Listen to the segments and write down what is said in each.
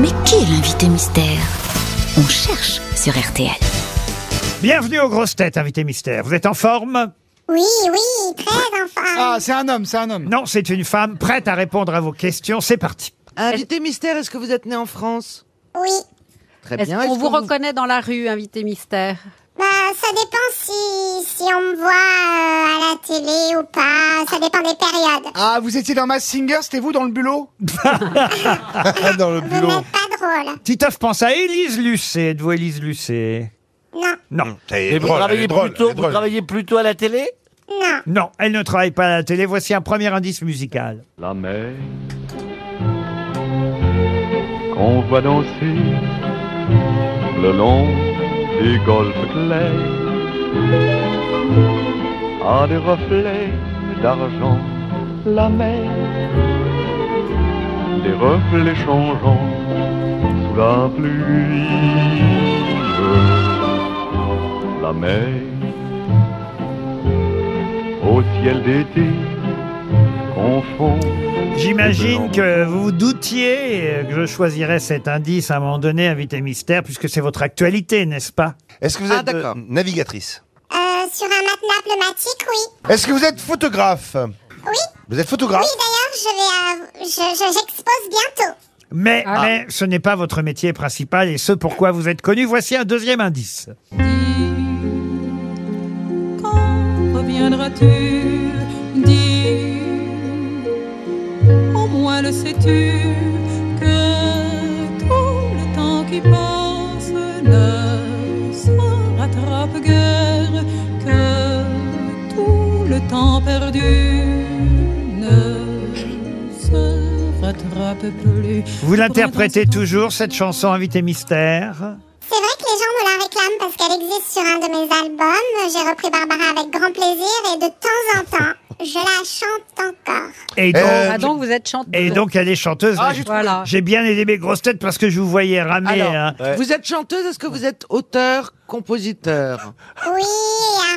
Mais qui est l'invité mystère? On cherche sur RTL. Bienvenue aux grosses têtes, invité mystère. Vous êtes en forme? Oui, oui, très enfin. Ah, c'est un homme, c'est un homme. Non, c'est une femme prête à répondre à vos questions. C'est parti. Invité mystère, est-ce que vous êtes né en France? Oui. Très Est-ce bien. qu'on Est-ce vous que reconnaît dans la rue, invité mystère? Bah, ça dépend si, si on me voit euh, à la télé ou pas. Ça dépend des périodes. Ah, vous étiez dans Mass Singer, c'était vous dans le bulot Dans le Vous n'êtes pas drôle. Titoff pense à Élise Lucet. Êtes-vous Élise Lucet? Non, Non. Et vous travaillez plutôt, vous travaillez plutôt à la télé? Non. Non, elle ne travaille pas à la télé. Voici un premier indice musical. la mer qu'on voit danser le long des golfes clairs a des reflets d'argent la mer. Des reflets changeants sous la pluie. La mer. Au ciel d'été confond J'imagine que vous vous doutiez que je choisirais cet indice à un moment donné, invité mystère, puisque c'est votre actualité, n'est-ce pas? Est-ce que vous Ah, êtes euh, d'accord. navigatrice? Euh, sur un matelas pneumatique, oui. Est-ce que vous êtes photographe? Oui. Vous êtes photographe? Oui, d'ailleurs, je vais, euh, je, je- j'expose bientôt. mais, Ah. mais ce n'est pas votre métier principal et ce pourquoi vous êtes connu. Voici un deuxième indice. Quand reviendras-tu? Sais-tu que tout le temps qui passe ne se rattrape guère, que tout le temps perdu ne se rattrape plus? Vous l'interprétez toujours, cette chanson invité mystère? C'est vrai que les gens me la réclament parce qu'elle existe sur un de mes albums. J'ai repris Barbara avec grand plaisir et de temps en temps, je la chante encore. et donc, Euh, Ah donc vous êtes chanteuse. et donc elle est chanteuse. Ah, j'ai trouvé. voilà. J'ai bien aidé mes grosses têtes parce que je vous voyais ramer. Alors, hein. Ouais. Vous êtes chanteuse, est-ce que vous êtes auteur, compositeur Oui,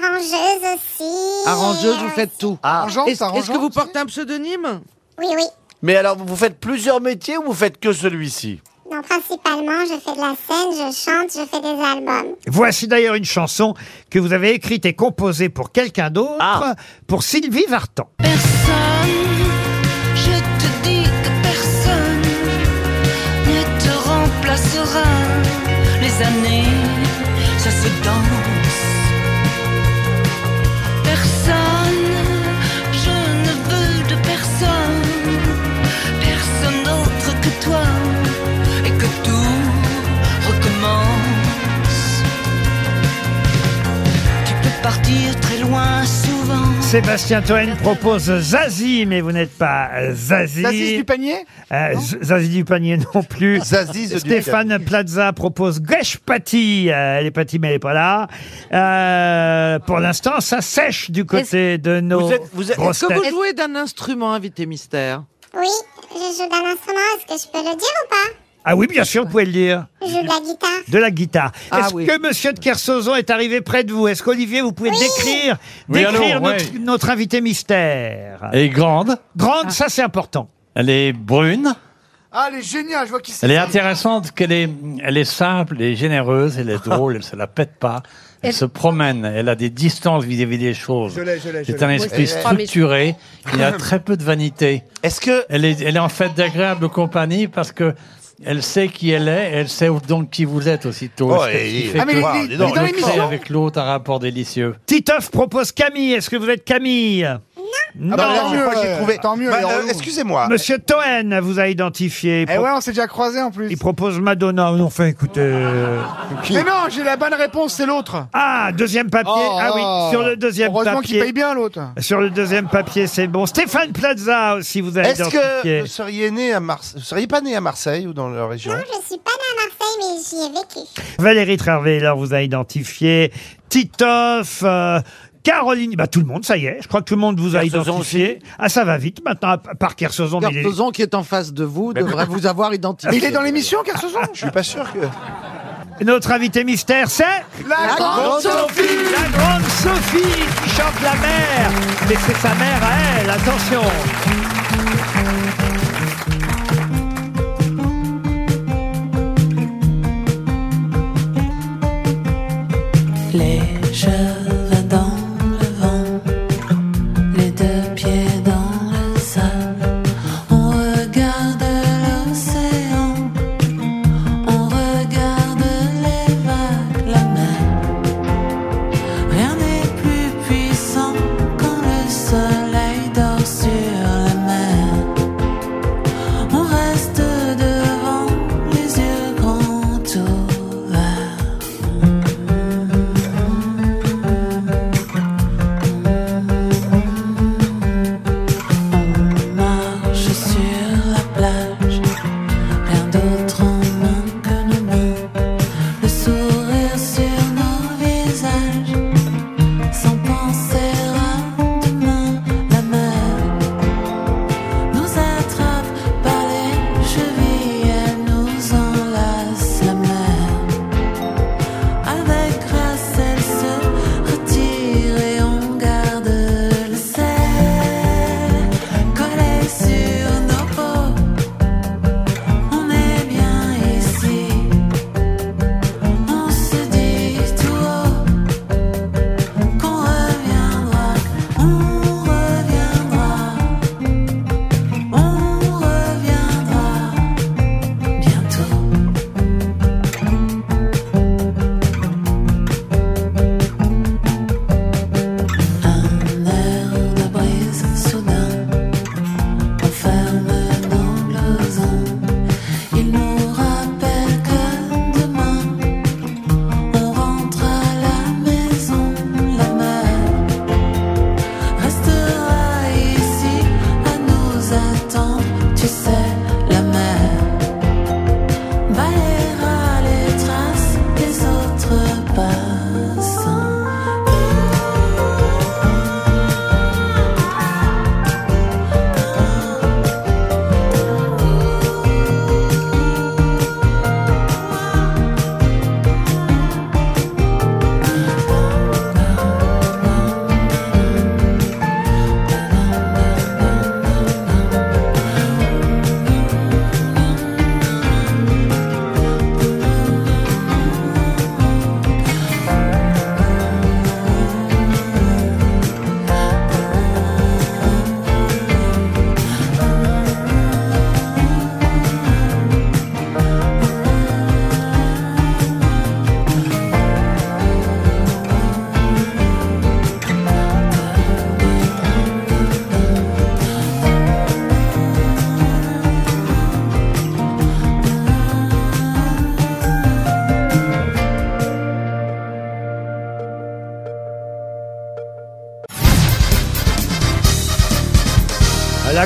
arrangeuse aussi. Arrangeuse, vous faites tout. Arrangeante, Est-ce est-ce que arrangeante vous portez un pseudonyme? Oui, oui. Mais alors, vous faites plusieurs métiers ou vous faites que celui-ci? Non, principalement, je fais de la scène, je chante, je fais des albums. Voici d'ailleurs une chanson que vous avez écrite et composée pour quelqu'un d'autre, Ah. pour Sylvie Vartan. Personne, je te dis que personne ne te remplacera. Les années, ça se danse. Personne, Sébastien Toen propose Zazie, mais vous n'êtes pas Zazie. Zazie du panier Euh, Z- Zazie du panier non plus. Zazie the Stéphane Plaza propose Gèche Paty. Euh, elle est Paty, mais elle n'est pas là. Euh, pour l'instant, ça sèche du côté de nos Vous êtes- vous êtes- grosses Est-ce que vous têtes. jouez d'un instrument, invité mystère? Oui, je joue d'un instrument, est-ce que je peux le dire ou pas? Ah oui, bien sûr, vous pouvez le dire. Je joue de la guitare. De la guitare. Ah Est-ce oui. que Monsieur de Kersauzon est arrivé près de vous? Est-ce qu'Olivier, vous pouvez décrire, Oui, décrire notre, ouais. notre invité mystère? Elle est grande, Grande, ça c'est important. elle est brune, Ah, elle est géniale, je vois qui c'est. elle est intéressante, qu'elle est, elle est simple, elle est généreuse, elle est drôle, elle se la pète pas. Elle se promène, elle a des distances vis-à-vis des choses. Je l'ai, je l'ai, je C'est l'ai. un esprit structuré, il a très peu de vanité. Est-ce que Elle est, elle est en fait d'agréable compagnie parce que elle sait qui elle est, elle sait donc qui vous êtes aussitôt. Oh, et- fait Ah, mais il- il- est dans l'émission avec l'autre un rapport délicieux. Titoff propose Camille. Est-ce que vous êtes Camille? Non. Ah bah, j'ai euh, trouvé. tant mieux, Bah, euh. Excusez-moi. Monsieur Toen vous a identifié. Il, Eh pro- ouais, on s'est déjà croisés en plus. il propose Madonna. Non, enfin, écoutez. euh, Mais non, j'ai la bonne réponse, c'est l'autre. Ah, deuxième papier. Oh, ah oui, sur le deuxième Heureusement qu'il paye papier. bien l'autre. Sur le deuxième papier, c'est bon. Stéphane Plaza aussi, vous avez Est-ce que identifié. vous seriez né à Marseille Vous seriez pas né à Marseille ou dans la région Non, je suis pas née à Marseille, mais j'y ai vécu. Valérie Trierweiler vous a identifié. Titoff. euh, Caroline, bah tout le monde, ça y est. Je crois que tout le monde vous a Kersozon identifié. Ah, ça va vite maintenant, à part Kersozon. mais il est- Cartozon qui est en face de vous devrait vous avoir identifié. Il est dans l'émission, Kersozon Je suis pas sûr que. Notre invité mystère, c'est La grande Sophie la grande Sophie qui chante la mer. Mais c'est sa mère à elle, attention. disappear.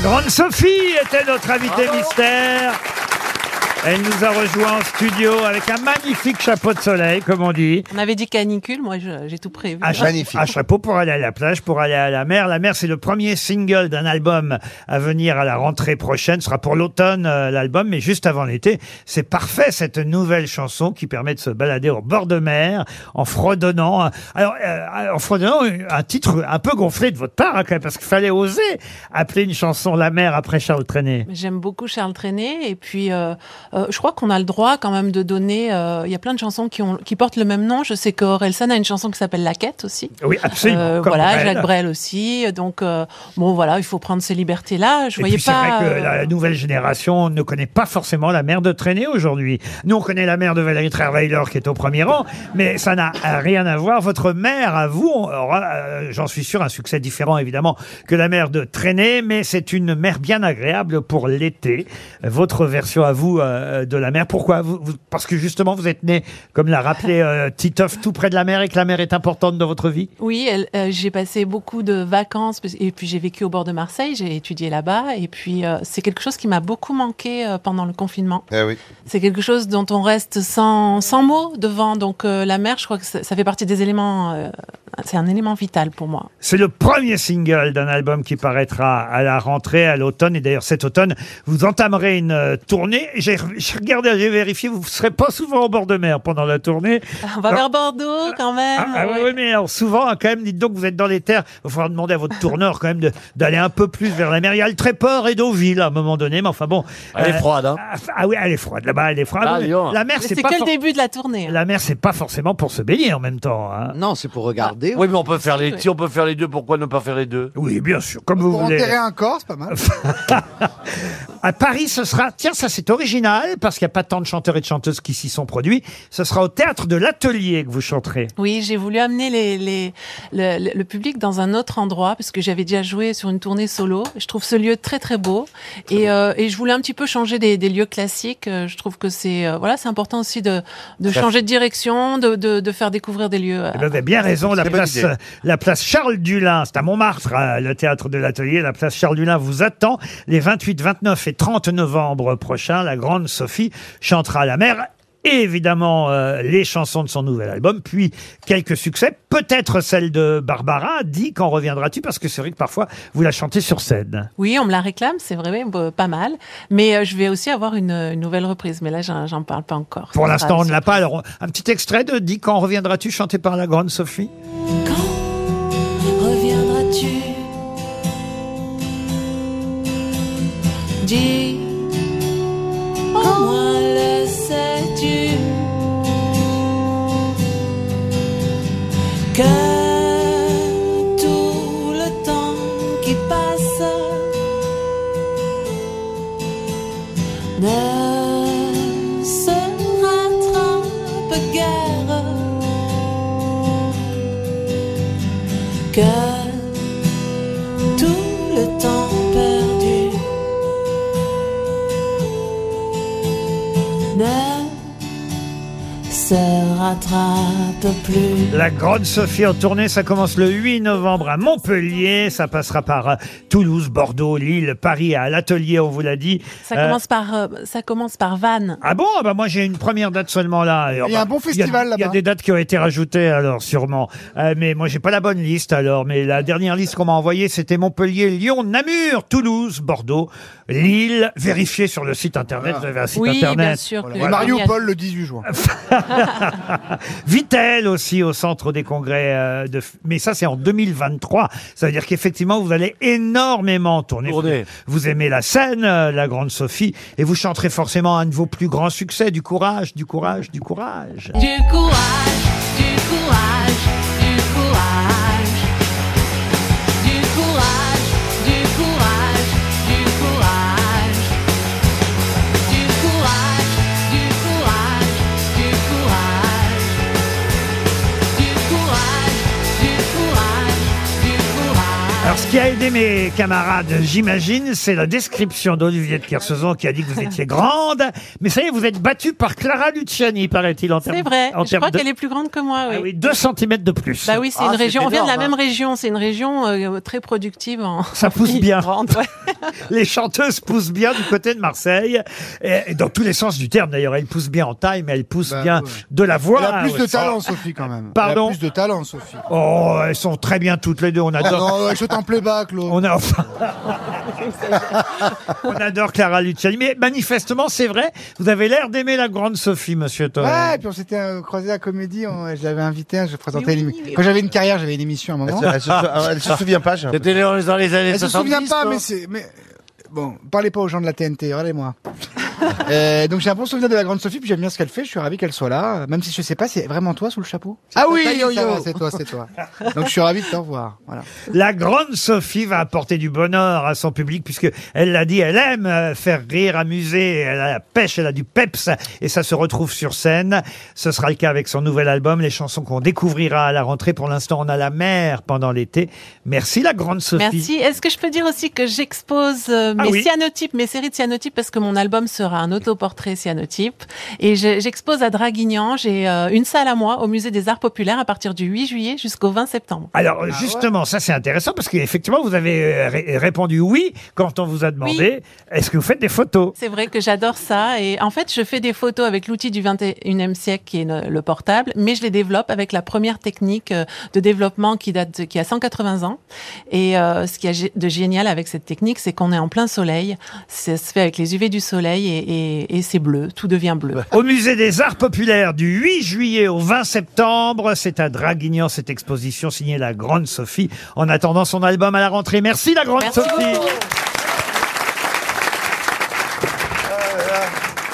La grande Sophie était notre invitée mystère. Elle nous a rejoint en studio avec un magnifique chapeau de soleil, comme on dit. On avait dit canicule, moi je- j'ai tout prévu. Un, cha- un chapeau pour aller à la plage, pour aller à la mer. La mer, c'est le premier single d'un album à venir à la rentrée prochaine. Ce sera pour l'automne, euh, l'album, mais juste avant l'été. C'est parfait, cette nouvelle chanson qui permet de se balader au bord de mer en fredonnant. Alors, euh, en fredonnant un titre un peu gonflé de votre part, hein, quand même, parce qu'il fallait oser appeler une chanson La mer après Charles Trenet. J'aime beaucoup Charles Trenet et puis euh, euh, je crois qu'on a le droit quand même de donner. euh, Il y a plein de chansons qui, ont, qui portent le même nom. Je sais que Orelsan a une chanson qui s'appelle La Quête aussi. Oui, absolument. Euh, voilà, Brel. Jacques Brel aussi. Donc bon voilà, il faut prendre ces libertés là. Je Et voyais puis c'est pas. vrai que la nouvelle génération ne connaît pas forcément la mère de Traîner aujourd'hui. Nous, on connaît la mère de Valérie Trierweiler qui est au premier rang, mais ça n'a rien à voir. Votre mère, à vous, aura, j'en suis sûr, un succès différent évidemment que la mère de Traîner, mais c'est une mère bien agréable pour l'été. Votre version à vous euh, de la mer, pourquoi vous, vous- Parce que justement, vous êtes né, comme l'a rappelé euh, Titoff, tout près de la mer et que la mer est importante dans votre vie? Oui, elle- euh, j'ai passé beaucoup de vacances parce- et puis j'ai vécu au bord de Marseille, j'ai étudié là-bas et puis euh, c'est quelque chose qui m'a beaucoup manqué euh, pendant le confinement. Eh oui. C'est quelque chose dont on reste sans, sans mots devant. Donc euh, la mer, je crois que ça, ça fait partie des éléments, euh, c'est un élément vital pour moi. C'est le premier single d'un album qui paraîtra à la rentrée, à l'automne. Et d'ailleurs, cet automne, vous entamerez une euh, tournée. J'ai j'ai regardé, j'ai vérifié, vous ne serez pas souvent au bord de mer pendant la tournée. On va vers Bordeaux quand même. Ah, ah oui, oui, mais alors souvent, hein, quand même, dites donc, vous êtes dans les terres. Il va falloir demander à votre tourneur, quand même, de- d'aller un peu plus vers la mer. Il y a le Tréport et Deauville, à un moment donné, mais enfin bon. Elle est froide, hein. Ah, ah oui, elle est froide. Là-bas, elle est froide. Ah, Oui, dis donc. la mer, Mais c'est C'est pas. que le for- début de la tournée. hein. La mer, c'est pas forcément pour se baigner en même temps. hein. Non, c'est pour regarder. Oui, mais on peut faire les, si on peut faire les deux, pourquoi ne pas faire les deux? Oui, bien sûr, comme vous Pour voulez. enterrer un corps, c'est pas mal. À Paris, ce sera, tiens, ça c'est original, parce qu'il n'y a pas tant de chanteurs et de chanteuses qui s'y sont produits. Ce sera au théâtre de l'Atelier que vous chanterez. Oui, j'ai voulu amener les, les, le, le- le public dans un autre endroit parce que j'avais déjà joué sur une tournée solo. Je trouve ce lieu très très beau et, euh, et je voulais un petit peu changer des, des lieux classiques. Euh, Je trouve que c'est euh, voilà, c'est important aussi de, de Ça- changer de direction, de, de, de faire découvrir des lieux. Eh ben, vous avez bien raison, la place, la place Charles Dulin, c'est à Montmartre, euh, le théâtre de l'Atelier. La place Charles Dulin vous attend les 28, 29 et 30 novembre prochains. La grande Sophie chantera à la mer. Et évidemment, euh, les chansons de son nouvel album, puis quelques succès, peut-être celle de Barbara, dit quand reviendras-tu, parce que c'est vrai que parfois vous la chantez sur scène. Oui, on me la réclame, c'est vrai, bah, pas mal. Mais euh, je vais aussi avoir une, une nouvelle reprise, mais là j'en parle pas encore. Pour l'instant, on ne l'a pas. Alors, on- un petit extrait de Dis quand reviendras-tu, chanté par la grande Sophie reviendras-tu? Dis, Que tout le temps qui passe ne se rattrape guère que tout se rattrape plus. La Grande Sophie en tournée, ça commence le 8 novembre à Montpellier, ça passera par euh, Toulouse, Bordeaux, Lille, Paris, à l'atelier, on vous l'a dit. Ça Euh, commence par euh, ça commence par Vannes. Ah bon? Ah bah Moi j'ai une première date seulement là. Et, Il y a un bon festival Il y a là-bas. des dates qui ont été rajoutées alors sûrement. Euh, mais moi j'ai pas la bonne liste alors. Mais la dernière liste qu'on m'a envoyée c'était Montpellier, Lyon, Namur, Toulouse, Bordeaux, Lille. Vérifiez sur le site internet. Vous avez un site Oui, internet. bien sûr. que- Et Mariupol le 18 juin. Vitel aussi au centre des congrès euh, de F- mais ça c'est en 2023 ça veut dire qu'effectivement vous allez énormément tourner. Tourner. vous aimez la scène euh, la grande Sophie et vous chanterez forcément un de vos plus grands succès du courage du courage Du courage, du courage, aidé mes camarades, j'imagine, c'est la description d'Olivier de Kersauzon qui a dit que vous étiez grande. Mais ça y est, vous êtes battu par Clara Luciani, paraît-il, en termes C'est vrai. en Je termes crois de- qu'elle est plus grande que moi. Oui. Ah oui, 2 cm de plus. Bah oui, c'est Ah, une c'est région. On vient de la énorme, même région. C'est une région euh, très productive. En... Ça pousse en bien. grande, ouais. Les chanteuses poussent bien du côté de Marseille. Et et dans tous les sens du terme, d'ailleurs. Elles poussent bien en taille, mais elles poussent Bah, bien ouais. de la voix. Elle a plus de aussi. talent, Sophie, quand même. Pardon Elle a plus de talent, Sophie. Oh, elles sont très bien toutes les deux. On Oh adore. non, ouais, je t'en plais pas, Claude. On a enfin. On adore Clara Luciani. Mais manifestement, c'est vrai, vous avez l'air d'aimer la grande Sophie, monsieur Toen. Ouais, et puis on s'était euh, croisé à la comédie, on- je l'avais invité, je présentais oui, Quand j'avais une carrière, j'avais une émission à un moment. elle se- elle se souvient pas, j'ai l'impression. C'était dans les années Elle se 70. souvient pas, mais c'est, mais, bon, parlez pas aux gens de la TNT, regardez-moi. Euh, donc j'ai un bon souvenir de la grande Sophie, puis j'aime bien ce qu'elle fait, je suis ravi qu'elle soit là, même si je sais pas, c'est vraiment toi sous le chapeau? Ah oui, yo, yo. C'est toi, c'est toi. Donc je suis ravi de te revoir, voilà. La grande Sophie va apporter du bonheur à son public puisque elle l'a dit, elle aime euh, faire rire, amuser, elle a la pêche, elle a du peps et ça se retrouve sur scène. Ce sera le cas avec son nouvel album, les chansons qu'on découvrira à la rentrée. Pour l'instant, on a la mer pendant l'été. Merci la grande Sophie. Merci. Est-ce que je peux dire aussi que j'expose euh, Ah mes oui. cyanotypes, mes séries de cyanotypes, parce que mon album sera un autoportrait cyanotype. Et je- j'expose à Draguignan. J'ai euh, une salle à moi au Musée des Arts Populaires à partir du 8 juillet jusqu'au 20 septembre. Alors justement, ça c'est intéressant parce qu'effectivement, vous avez euh, ré- répondu oui quand on vous a demandé est-ce que vous faites des photos? C'est vrai que j'adore ça. Et en fait, je fais des photos avec l'outil du 21e siècle qui est le, le portable, mais je les développe avec la première technique euh, de développement qui date de- qui a 180 ans. Et euh, ce qui est de génial avec cette technique, c'est qu'on est en plein soleil. Ça se fait avec les UV du soleil et, et- et c'est bleu. Tout devient bleu. Au musée des Arts Populaires du 8 juillet au 20 septembre, c'est à Draguignan cette exposition signée la Grande Sophie en attendant son album à la rentrée. Merci la Grande Merci Sophie. beaucoup.